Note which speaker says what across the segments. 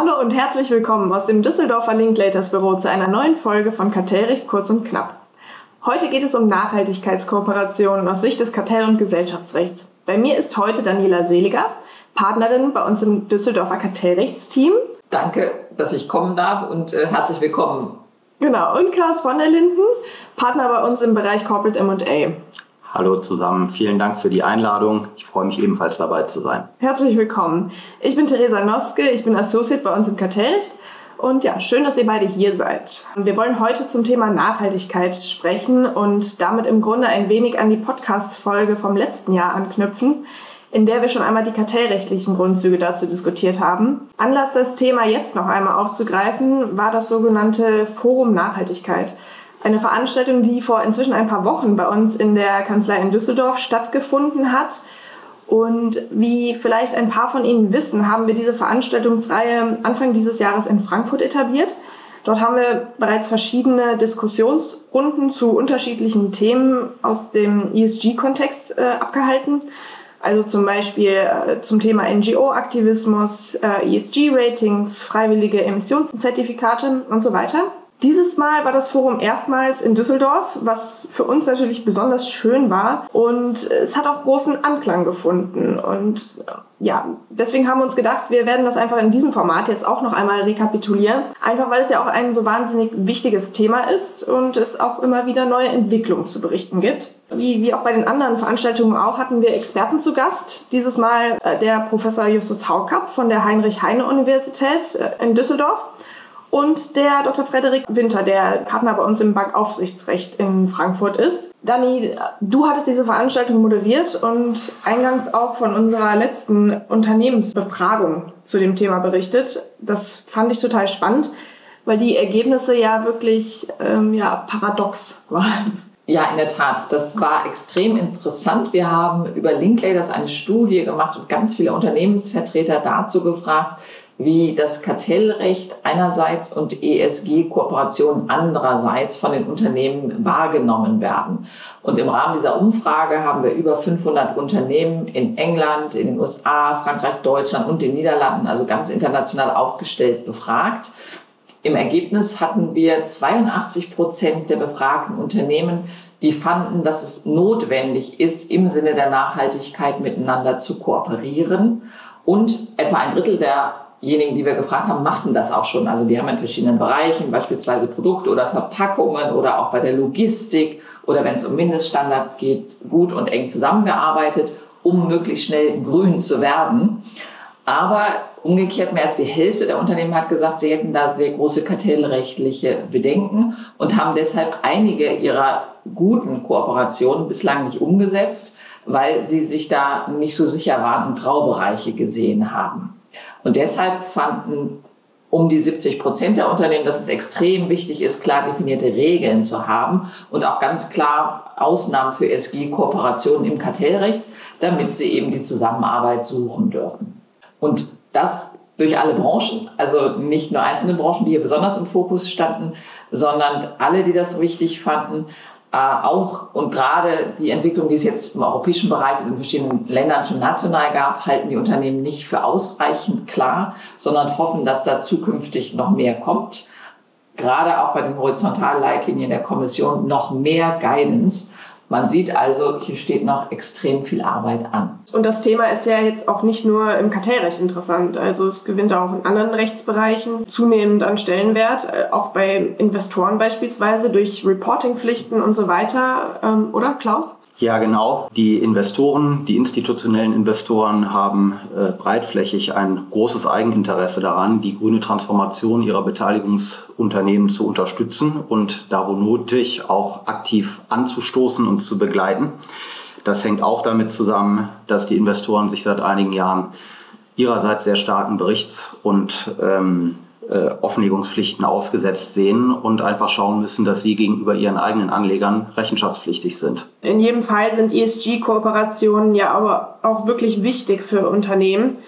Speaker 1: Hallo und herzlich willkommen aus dem Düsseldorfer Linklaters Büro zu einer neuen Folge von Kartellrecht kurz und knapp. Heute geht es um Nachhaltigkeitskooperationen aus Sicht des Kartell- und Gesellschaftsrechts. Bei mir ist heute Daniela Seliger, Partnerin bei uns im Düsseldorfer Kartellrechtsteam.
Speaker 2: Danke, dass ich kommen darf und äh, herzlich willkommen.
Speaker 1: Genau, und Klaus von der Linden, Partner bei uns im Bereich Corporate M&A.
Speaker 3: Hallo zusammen, vielen Dank für die Einladung. Ich freue mich ebenfalls dabei zu sein.
Speaker 1: Herzlich willkommen. Ich bin Theresa Noske, ich bin Associate bei uns im Kartellrecht. Und ja, schön, dass ihr beide hier seid. Wir wollen heute zum Thema Nachhaltigkeit sprechen und damit im Grunde ein wenig an die Podcast-Folge vom letzten Jahr anknüpfen, in der wir schon einmal die kartellrechtlichen Grundzüge dazu diskutiert haben. Anlass, das Thema jetzt noch einmal aufzugreifen, war das sogenannte Forum Nachhaltigkeit. Eine Veranstaltung, die vor inzwischen ein paar Wochen bei uns in der Kanzlei in Düsseldorf stattgefunden hat. Und wie vielleicht ein paar von Ihnen wissen, haben wir diese Veranstaltungsreihe Anfang dieses Jahres in Frankfurt etabliert. Dort haben wir bereits verschiedene Diskussionsrunden zu unterschiedlichen Themen aus dem ESG-Kontext äh, abgehalten. Also zum Beispiel äh, zum Thema NGO-Aktivismus, äh, ESG-Ratings, freiwillige Emissionszertifikate und so weiter. Dieses Mal war das Forum erstmals in Düsseldorf, was für uns natürlich besonders schön war. Und es hat auch großen Anklang gefunden. Und ja, deswegen haben wir uns gedacht, wir werden das einfach in diesem Format jetzt auch noch einmal rekapitulieren. Einfach weil es ja auch ein so wahnsinnig wichtiges Thema ist und es auch immer wieder neue Entwicklungen zu berichten gibt. Wie, wie auch bei den anderen Veranstaltungen auch, hatten wir Experten zu Gast. Dieses Mal äh, der Professor Justus Haukapp von der Heinrich-Heine-Universität äh, in Düsseldorf und der Dr. Frederik Winter, der Partner bei uns im Bankaufsichtsrecht in Frankfurt ist. Dani, du hattest diese Veranstaltung moderiert und eingangs auch von unserer letzten Unternehmensbefragung zu dem Thema berichtet. Das fand ich total spannend, weil die Ergebnisse ja wirklich ähm, ja, paradox waren.
Speaker 2: Ja, in der Tat. Das war extrem interessant. Wir haben über Linklaters eine Studie gemacht und ganz viele Unternehmensvertreter dazu gefragt, wie das Kartellrecht einerseits und ESG-Kooperationen andererseits von den Unternehmen wahrgenommen werden. Und im Rahmen dieser Umfrage haben wir über 500 Unternehmen in England, in den USA, Frankreich, Deutschland und den Niederlanden, also ganz international aufgestellt, befragt. Im Ergebnis hatten wir 82 Prozent der befragten Unternehmen, die fanden, dass es notwendig ist, im Sinne der Nachhaltigkeit miteinander zu kooperieren. Und etwa ein Drittel der diejenigen, die wir gefragt haben, machten das auch schon. Also die haben in verschiedenen Bereichen, beispielsweise Produkte oder Verpackungen oder auch bei der Logistik oder wenn es um Mindeststandard geht, gut und eng zusammengearbeitet, um möglichst schnell grün zu werden. Aber umgekehrt, mehr als die Hälfte der Unternehmen hat gesagt, sie hätten da sehr große kartellrechtliche Bedenken und haben deshalb einige ihrer guten Kooperationen bislang nicht umgesetzt, weil sie sich da nicht so sicher waren und Graubereiche gesehen haben. Und deshalb fanden um die 70 Prozent der Unternehmen, dass es extrem wichtig ist, klar definierte Regeln zu haben und auch ganz klar Ausnahmen für SG-Kooperationen im Kartellrecht, damit sie eben die Zusammenarbeit suchen dürfen. Und das durch alle Branchen, also nicht nur einzelne Branchen, die hier besonders im Fokus standen, sondern alle, die das wichtig fanden, auch und gerade die Entwicklung, die es jetzt im europäischen Bereich und in verschiedenen Ländern schon national gab, halten die Unternehmen nicht für ausreichend klar, sondern hoffen, dass da zukünftig noch mehr kommt. Gerade auch bei den Horizontalleitlinien der Kommission noch mehr Guidance man sieht also, hier steht noch extrem viel Arbeit an.
Speaker 1: Und das Thema ist ja jetzt auch nicht nur im Kartellrecht interessant. Also es gewinnt auch in anderen Rechtsbereichen zunehmend an Stellenwert, äh, auch bei Investoren beispielsweise durch Reportingpflichten und so weiter. Ähm, oder Klaus?
Speaker 3: Ja, genau. Die Investoren, die institutionellen Investoren haben äh, breitflächig ein großes Eigeninteresse daran, die grüne Transformation ihrer Beteiligungsunternehmen zu unterstützen und da wo nötig auch aktiv anzustoßen und zu begleiten. Das hängt auch damit zusammen, dass die Investoren sich seit einigen Jahren ihrerseits sehr starken Berichts- und ähm, äh, Offenlegungspflichten ausgesetzt sehen und einfach schauen müssen, dass sie gegenüber ihren eigenen Anlegern rechenschaftspflichtig sind.
Speaker 1: In jedem Fall sind ESG-Kooperationen ja aber auch wirklich wichtig für Unternehmen.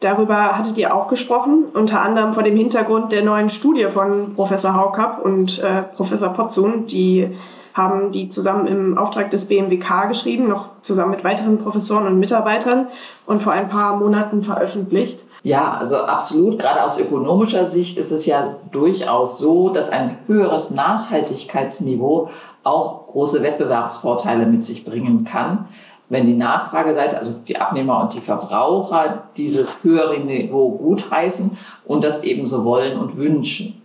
Speaker 1: Darüber hattet ihr auch gesprochen, unter anderem vor dem Hintergrund der neuen Studie von Professor Haukapp und äh, Professor Potzun, die haben die zusammen im Auftrag des BMWK geschrieben, noch zusammen mit weiteren Professoren und Mitarbeitern und vor ein paar Monaten veröffentlicht.
Speaker 2: Ja, also absolut. Gerade aus ökonomischer Sicht ist es ja durchaus so, dass ein höheres Nachhaltigkeitsniveau auch große Wettbewerbsvorteile mit sich bringen kann, wenn die Nachfrageseite, also die Abnehmer und die Verbraucher, dieses höhere Niveau gutheißen und das ebenso wollen und wünschen.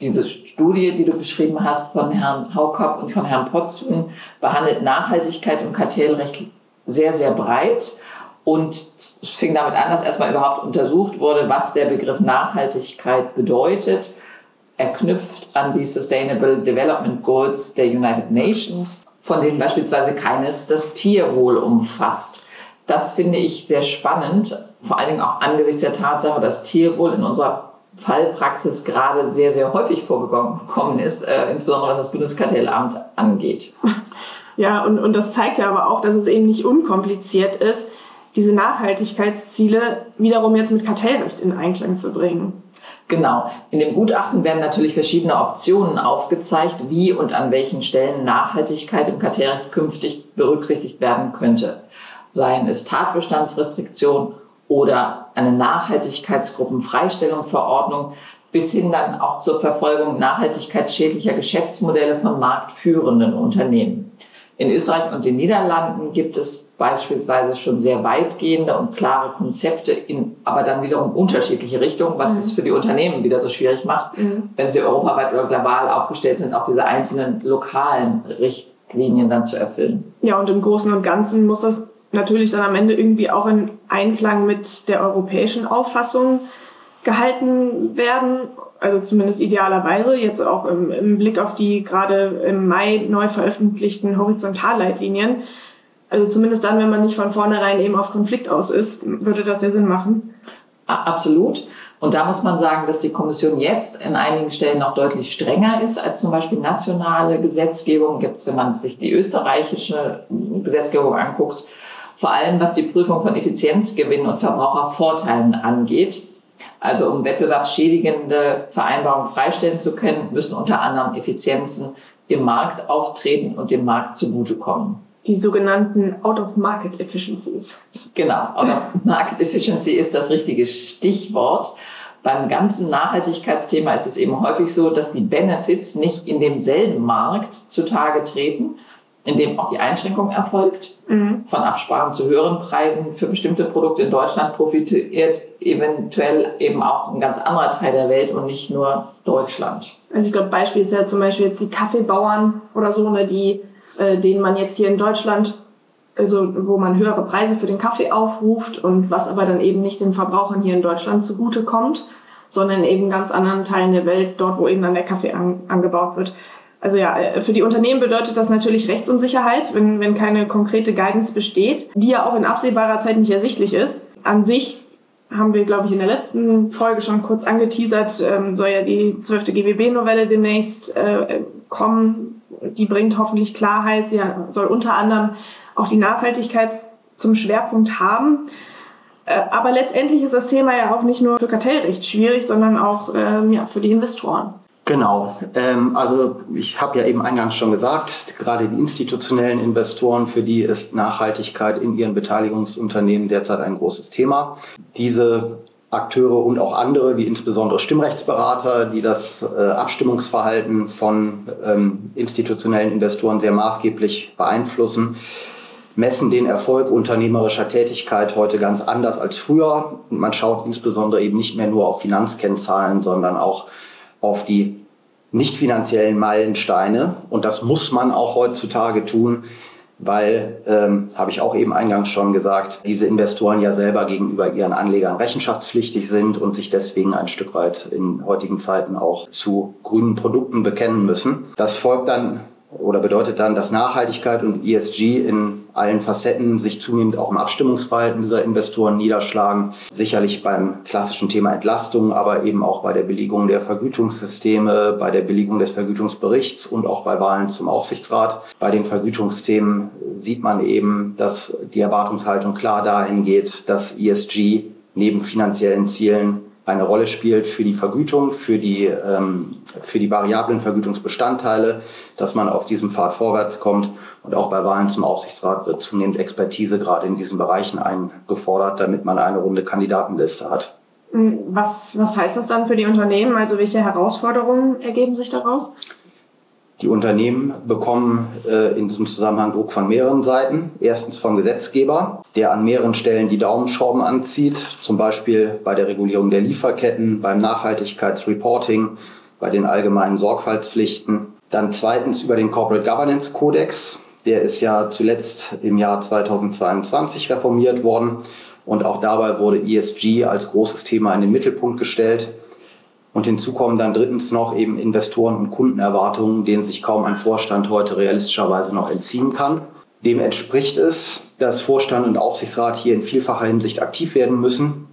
Speaker 2: Diese Studie, die du beschrieben hast von Herrn Haukop und von Herrn Potzun, behandelt Nachhaltigkeit und Kartellrecht sehr, sehr breit und es fing damit an, dass erstmal überhaupt untersucht wurde, was der Begriff Nachhaltigkeit bedeutet. Er knüpft an die Sustainable Development Goals der United Nations, von denen beispielsweise keines das Tierwohl umfasst. Das finde ich sehr spannend, vor allen Dingen auch angesichts der Tatsache, dass Tierwohl in unserer Fallpraxis gerade sehr, sehr häufig vorgekommen ist, äh, insbesondere was das Bundeskartellamt angeht.
Speaker 1: Ja, und, und das zeigt ja aber auch, dass es eben nicht unkompliziert ist, diese Nachhaltigkeitsziele wiederum jetzt mit Kartellrecht in Einklang zu bringen.
Speaker 2: Genau. In dem Gutachten werden natürlich verschiedene Optionen aufgezeigt, wie und an welchen Stellen Nachhaltigkeit im Kartellrecht künftig berücksichtigt werden könnte. Seien es Tatbestandsrestriktion oder eine Nachhaltigkeitsgruppenfreistellungsverordnung bis hin dann auch zur Verfolgung nachhaltigkeitsschädlicher Geschäftsmodelle von marktführenden Unternehmen. In Österreich und den Niederlanden gibt es beispielsweise schon sehr weitgehende und klare Konzepte in aber dann wiederum unterschiedliche Richtungen, was mhm. es für die Unternehmen wieder so schwierig macht, mhm. wenn sie europaweit oder global aufgestellt sind, auch diese einzelnen lokalen Richtlinien dann zu erfüllen.
Speaker 1: Ja, und im Großen und Ganzen muss das natürlich dann am Ende irgendwie auch in Einklang mit der europäischen Auffassung gehalten werden also zumindest idealerweise, jetzt auch im, im Blick auf die gerade im Mai neu veröffentlichten Horizontalleitlinien. Also zumindest dann, wenn man nicht von vornherein eben auf Konflikt aus ist, würde das ja Sinn machen.
Speaker 2: Absolut. Und da muss man sagen, dass die Kommission jetzt in einigen Stellen noch deutlich strenger ist als zum Beispiel nationale Gesetzgebung. Jetzt, wenn man sich die österreichische Gesetzgebung anguckt, vor allem was die Prüfung von Effizienzgewinnen und Verbrauchervorteilen angeht. Also um wettbewerbsschädigende Vereinbarungen freistellen zu können, müssen unter anderem Effizienzen im Markt auftreten und dem Markt zugutekommen.
Speaker 1: Die sogenannten Out-of-Market Efficiencies.
Speaker 2: Genau, Out-of-Market Efficiency ist das richtige Stichwort. Beim ganzen Nachhaltigkeitsthema ist es eben häufig so, dass die Benefits nicht in demselben Markt zutage treten, in dem auch die Einschränkung erfolgt. Mhm. Von Absprachen zu höheren Preisen für bestimmte Produkte in Deutschland profitiert eventuell eben auch ein ganz anderer Teil der Welt und nicht nur Deutschland.
Speaker 1: Also ich glaube, Beispiel ist ja zum Beispiel jetzt die Kaffeebauern oder so, ne, die, äh, denen man jetzt hier in Deutschland, also wo man höhere Preise für den Kaffee aufruft und was aber dann eben nicht den Verbrauchern hier in Deutschland zugutekommt, sondern eben ganz anderen Teilen der Welt, dort wo eben dann der Kaffee an, angebaut wird. Also ja, äh, für die Unternehmen bedeutet das natürlich Rechtsunsicherheit, wenn, wenn keine konkrete Guidance besteht, die ja auch in absehbarer Zeit nicht ersichtlich ist. An sich haben wir, glaube ich, in der letzten Folge schon kurz angeteasert, ähm, soll ja die zwölfte GWB-Novelle demnächst äh, kommen. Die bringt hoffentlich Klarheit. Sie soll unter anderem auch die Nachhaltigkeit zum Schwerpunkt haben. Äh, aber letztendlich ist das Thema ja auch nicht nur für Kartellrecht schwierig, sondern auch ähm, ja, für die Investoren.
Speaker 3: Genau. Ähm, also ich habe ja eben eingangs schon gesagt, gerade die institutionellen Investoren, für die ist Nachhaltigkeit in ihren Beteiligungsunternehmen derzeit ein großes Thema. Diese Akteure und auch andere, wie insbesondere Stimmrechtsberater, die das äh, Abstimmungsverhalten von ähm, institutionellen Investoren sehr maßgeblich beeinflussen, messen den Erfolg unternehmerischer Tätigkeit heute ganz anders als früher. Und man schaut insbesondere eben nicht mehr nur auf Finanzkennzahlen, sondern auch auf die nicht finanziellen Meilensteine. Und das muss man auch heutzutage tun, weil, ähm, habe ich auch eben eingangs schon gesagt, diese Investoren ja selber gegenüber ihren Anlegern rechenschaftspflichtig sind und sich deswegen ein Stück weit in heutigen Zeiten auch zu grünen Produkten bekennen müssen. Das folgt dann oder bedeutet dann, dass Nachhaltigkeit und ESG in allen Facetten sich zunehmend auch im Abstimmungsverhalten dieser Investoren niederschlagen. Sicherlich beim klassischen Thema Entlastung, aber eben auch bei der Billigung der Vergütungssysteme, bei der Billigung des Vergütungsberichts und auch bei Wahlen zum Aufsichtsrat. Bei den Vergütungsthemen sieht man eben, dass die Erwartungshaltung klar dahin geht, dass ESG neben finanziellen Zielen eine Rolle spielt für die Vergütung, für die, ähm, für die variablen Vergütungsbestandteile, dass man auf diesem Pfad vorwärts kommt. Und auch bei Wahlen zum Aufsichtsrat wird zunehmend Expertise gerade in diesen Bereichen eingefordert, damit man eine runde Kandidatenliste hat.
Speaker 1: Hm, was, was heißt das dann für die Unternehmen? Also welche Herausforderungen ergeben sich daraus?
Speaker 3: Die Unternehmen bekommen äh, in diesem Zusammenhang Druck von mehreren Seiten. Erstens vom Gesetzgeber, der an mehreren Stellen die Daumenschrauben anzieht, zum Beispiel bei der Regulierung der Lieferketten, beim Nachhaltigkeitsreporting, bei den allgemeinen Sorgfaltspflichten. Dann zweitens über den Corporate Governance Codex. Der ist ja zuletzt im Jahr 2022 reformiert worden. Und auch dabei wurde ESG als großes Thema in den Mittelpunkt gestellt. Und hinzu kommen dann drittens noch eben Investoren- und Kundenerwartungen, denen sich kaum ein Vorstand heute realistischerweise noch entziehen kann. Dem entspricht es, dass Vorstand und Aufsichtsrat hier in vielfacher Hinsicht aktiv werden müssen.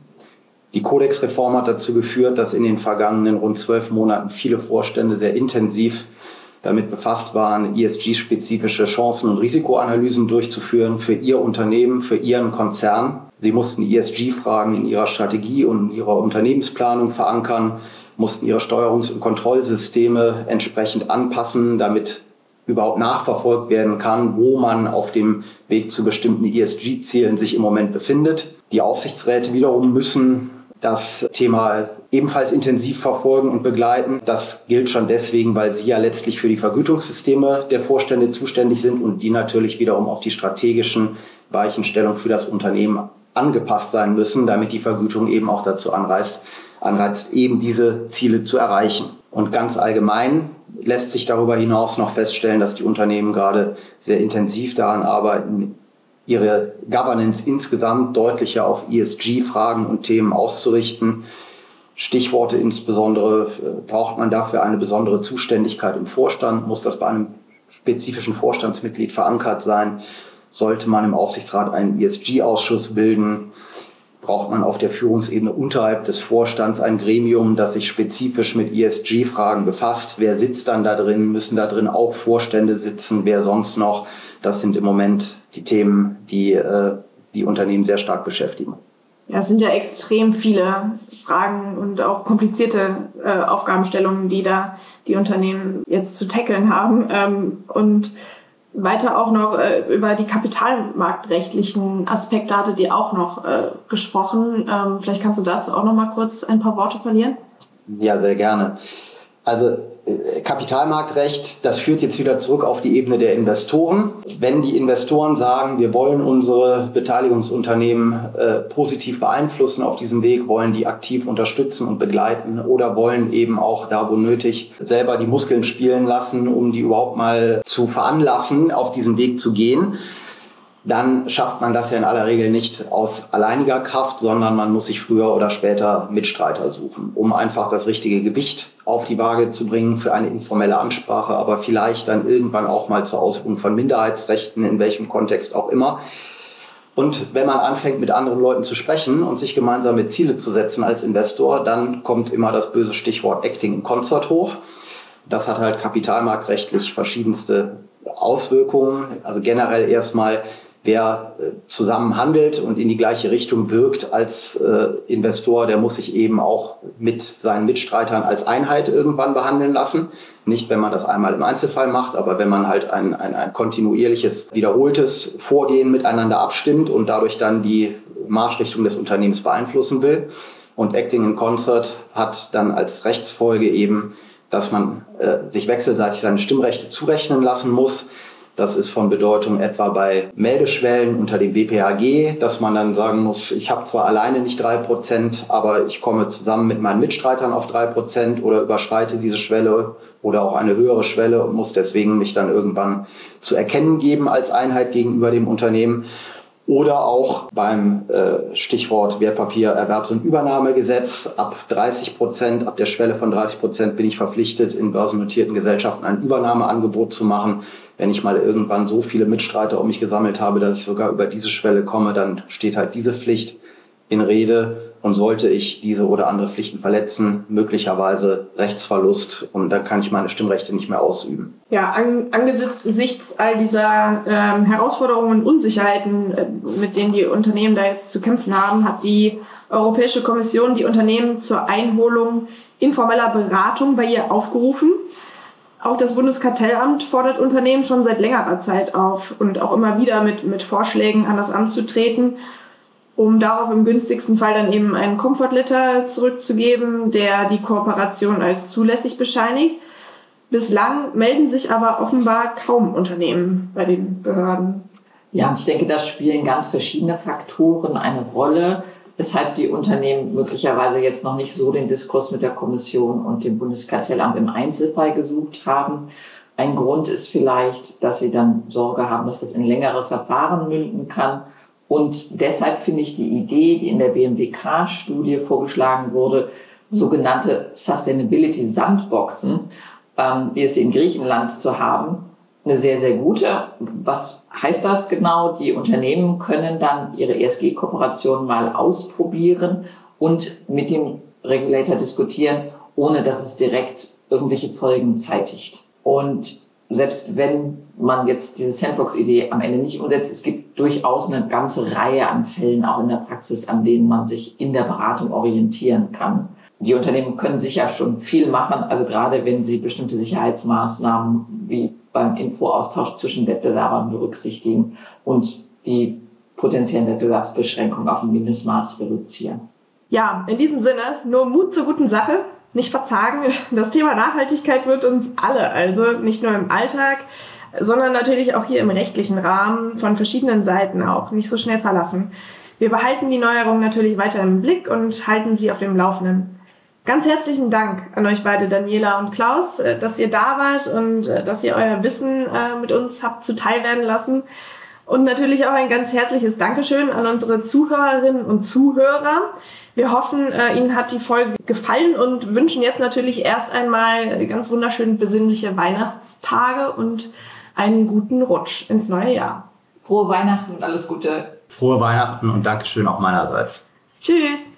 Speaker 3: Die Kodexreform hat dazu geführt, dass in den vergangenen rund zwölf Monaten viele Vorstände sehr intensiv damit befasst waren, ESG-spezifische Chancen- und Risikoanalysen durchzuführen für ihr Unternehmen, für ihren Konzern. Sie mussten ESG-Fragen in ihrer Strategie und in ihrer Unternehmensplanung verankern mussten ihre Steuerungs- und Kontrollsysteme entsprechend anpassen, damit überhaupt nachverfolgt werden kann, wo man auf dem Weg zu bestimmten ESG-Zielen sich im Moment befindet. Die Aufsichtsräte wiederum müssen das Thema ebenfalls intensiv verfolgen und begleiten. Das gilt schon deswegen, weil sie ja letztlich für die Vergütungssysteme der Vorstände zuständig sind und die natürlich wiederum auf die strategischen Weichenstellungen für das Unternehmen angepasst sein müssen, damit die Vergütung eben auch dazu anreißt, anreizt, eben diese Ziele zu erreichen. Und ganz allgemein lässt sich darüber hinaus noch feststellen, dass die Unternehmen gerade sehr intensiv daran arbeiten, ihre Governance insgesamt deutlicher auf ESG-Fragen und Themen auszurichten. Stichworte insbesondere, äh, braucht man dafür eine besondere Zuständigkeit im Vorstand? Muss das bei einem spezifischen Vorstandsmitglied verankert sein? Sollte man im Aufsichtsrat einen ESG-Ausschuss bilden? Braucht man auf der Führungsebene unterhalb des Vorstands ein Gremium, das sich spezifisch mit ESG-Fragen befasst. Wer sitzt dann da drin? Müssen da drin auch Vorstände sitzen? Wer sonst noch? Das sind im Moment die Themen, die äh, die Unternehmen sehr stark beschäftigen.
Speaker 1: Ja, es sind ja extrem viele Fragen und auch komplizierte äh, Aufgabenstellungen, die da die Unternehmen jetzt zu tackeln haben. Ähm, und weiter auch noch äh, über die kapitalmarktrechtlichen Aspekte hattet ihr auch noch äh, gesprochen. Ähm, vielleicht kannst du dazu auch noch mal kurz ein paar Worte verlieren.
Speaker 3: Ja, sehr gerne. Also äh, Kapitalmarktrecht, das führt jetzt wieder zurück auf die Ebene der Investoren. Wenn die Investoren sagen, wir wollen unsere Beteiligungsunternehmen äh, positiv beeinflussen auf diesem Weg, wollen die aktiv unterstützen und begleiten oder wollen eben auch da, wo nötig, selber die Muskeln spielen lassen, um die überhaupt mal zu veranlassen, auf diesem Weg zu gehen, dann schafft man das ja in aller Regel nicht aus alleiniger Kraft, sondern man muss sich früher oder später Mitstreiter suchen, um einfach das richtige Gewicht auf die Waage zu bringen für eine informelle Ansprache, aber vielleicht dann irgendwann auch mal zur Ausübung von Minderheitsrechten, in welchem Kontext auch immer. Und wenn man anfängt, mit anderen Leuten zu sprechen und sich gemeinsame Ziele zu setzen als Investor, dann kommt immer das böse Stichwort Acting in Concert hoch. Das hat halt kapitalmarktrechtlich verschiedenste Auswirkungen. Also generell erstmal wer äh, zusammen handelt und in die gleiche Richtung wirkt als äh, Investor, der muss sich eben auch mit seinen Mitstreitern als Einheit irgendwann behandeln lassen. Nicht, wenn man das einmal im Einzelfall macht, aber wenn man halt ein, ein, ein kontinuierliches, wiederholtes Vorgehen miteinander abstimmt und dadurch dann die Marschrichtung des Unternehmens beeinflussen will. Und Acting in Concert hat dann als Rechtsfolge eben, dass man äh, sich wechselseitig seine Stimmrechte zurechnen lassen muss das ist von Bedeutung etwa bei Meldeschwellen unter dem WPHG, dass man dann sagen muss, ich habe zwar alleine nicht drei Prozent, aber ich komme zusammen mit meinen Mitstreitern auf drei Prozent oder überschreite diese Schwelle oder auch eine höhere Schwelle und muss deswegen mich dann irgendwann zu erkennen geben als Einheit gegenüber dem Unternehmen. Oder auch beim äh, Stichwort Wertpapier Erwerbs- und Übernahmegesetz ab 30 Prozent, ab der Schwelle von 30 Prozent bin ich verpflichtet, in börsennotierten Gesellschaften ein Übernahmeangebot zu machen. Wenn ich mal irgendwann so viele Mitstreiter um mich gesammelt habe, dass ich sogar über diese Schwelle komme, dann steht halt diese Pflicht in Rede. Und sollte ich diese oder andere Pflichten verletzen, möglicherweise Rechtsverlust und dann kann ich meine Stimmrechte nicht mehr ausüben.
Speaker 1: Ja, an, angesichts all dieser ähm, Herausforderungen und Unsicherheiten, äh, mit denen die Unternehmen da jetzt zu kämpfen haben, hat die Europäische Kommission die Unternehmen zur Einholung informeller Beratung bei ihr aufgerufen. Auch das Bundeskartellamt fordert Unternehmen schon seit längerer Zeit auf und auch immer wieder mit, mit Vorschlägen an das Amt zu treten. um darauf im günstigsten Fall dann eben einen Comfort zurückzugeben, der die Kooperation als zulässig bescheinigt. Bislang melden sich aber offenbar kaum Unternehmen bei den Behörden.
Speaker 2: Ja, und ich denke, da spielen ganz verschiedene Faktoren eine Rolle, weshalb die Unternehmen möglicherweise jetzt noch nicht so den Diskurs mit der Kommission und dem Bundeskartellamt im Einzelfall gesucht haben. Ein Grund ist vielleicht, dass sie dann Sorge haben, dass das in längere Verfahren münden kann. Und deshalb finde ich die Idee, die in der BMWK-Studie vorgeschlagen wurde, sogenannte Sustainability Sandboxen, ähm, wie es sie in Griechenland zu haben, eine sehr, sehr gute. Was heißt das genau? Die Unternehmen können dann ihre ESG-Kooperation mal ausprobieren und mit dem Regulator diskutieren, ohne dass es direkt irgendwelche Folgen zeitigt. Und selbst wenn man jetzt diese Sandbox-Idee am Ende nicht umsetzt, es gibt durchaus eine ganze Reihe an Fällen auch in der Praxis, an denen man sich in der Beratung orientieren kann. Die Unternehmen können sicher schon viel machen, also gerade wenn sie bestimmte Sicherheitsmaßnahmen wie beim Infoaustausch zwischen Wettbewerbern berücksichtigen und die potenziellen Wettbewerbsbeschränkungen auf ein Mindestmaß reduzieren.
Speaker 1: Ja, in diesem Sinne, nur Mut zur guten Sache, nicht verzagen. Das Thema Nachhaltigkeit wird uns alle, also nicht nur im Alltag, sondern natürlich auch hier im rechtlichen Rahmen von verschiedenen Seiten auch nicht so schnell verlassen. Wir behalten die Neuerungen natürlich weiter im Blick und halten sie auf dem Laufenden. Ganz herzlichen Dank an euch beide, Daniela und Klaus, äh, dass ihr da wart und äh, dass ihr euer Wissen äh, mit uns habt zuteil werden lassen. Und natürlich auch ein ganz herzliches Dankeschön an unsere Zuhörerinnen und Zuhörer. Wir hoffen, Ihnen hat die Folge gefallen und wünschen jetzt natürlich erst einmal ganz wunderschön besinnliche Weihnachtstage und einen guten Rutsch ins neue Jahr.
Speaker 2: Frohe Weihnachten und alles Gute.
Speaker 3: Frohe Weihnachten und Dankeschön auch meinerseits.
Speaker 1: Tschüss.